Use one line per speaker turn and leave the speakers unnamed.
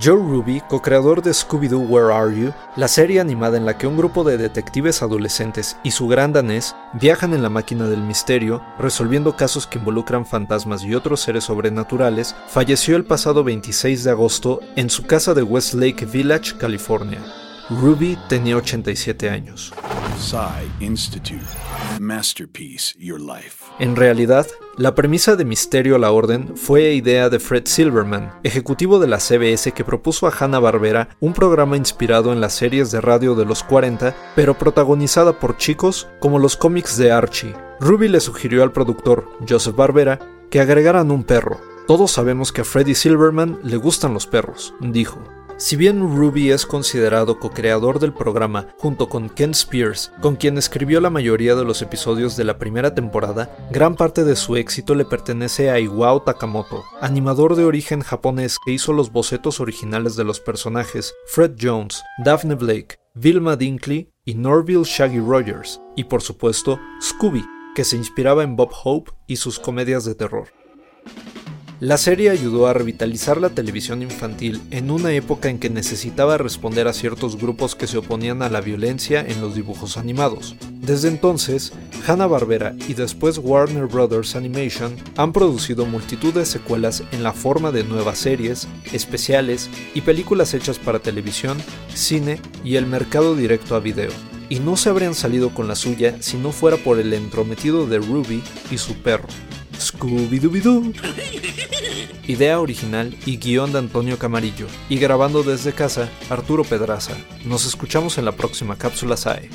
Joe Ruby, co-creador de Scooby-Doo Where Are You, la serie animada en la que un grupo de detectives adolescentes y su gran danés viajan en la máquina del misterio, resolviendo casos que involucran fantasmas y otros seres sobrenaturales, falleció el pasado 26 de agosto en su casa de Westlake Village, California. Ruby tenía 87 años.
Institute. Masterpiece, your life.
En realidad, la premisa de Misterio a la Orden fue idea de Fred Silverman, ejecutivo de la CBS que propuso a Hanna-Barbera un programa inspirado en las series de radio de los 40, pero protagonizada por chicos como los cómics de Archie. Ruby le sugirió al productor, Joseph Barbera, que agregaran un perro. Todos sabemos que a Freddy Silverman le gustan los perros, dijo. Si bien Ruby es considerado co-creador del programa junto con Ken Spears, con quien escribió la mayoría de los episodios de la primera temporada, gran parte de su éxito le pertenece a Iwao Takamoto, animador de origen japonés que hizo los bocetos originales de los personajes Fred Jones, Daphne Blake, Vilma Dinkley y Norville Shaggy Rogers, y por supuesto Scooby, que se inspiraba en Bob Hope y sus comedias de terror. La serie ayudó a revitalizar la televisión infantil en una época en que necesitaba responder a ciertos grupos que se oponían a la violencia en los dibujos animados. Desde entonces, Hanna-Barbera y después Warner Bros. Animation han producido multitud de secuelas en la forma de nuevas series, especiales y películas hechas para televisión, cine y el mercado directo a video. Y no se habrían salido con la suya si no fuera por el entrometido de Ruby y su perro. Scooby-Dooby-Doo. Idea original y guion de Antonio Camarillo. Y grabando desde casa, Arturo Pedraza. Nos escuchamos en la próxima cápsula SAE.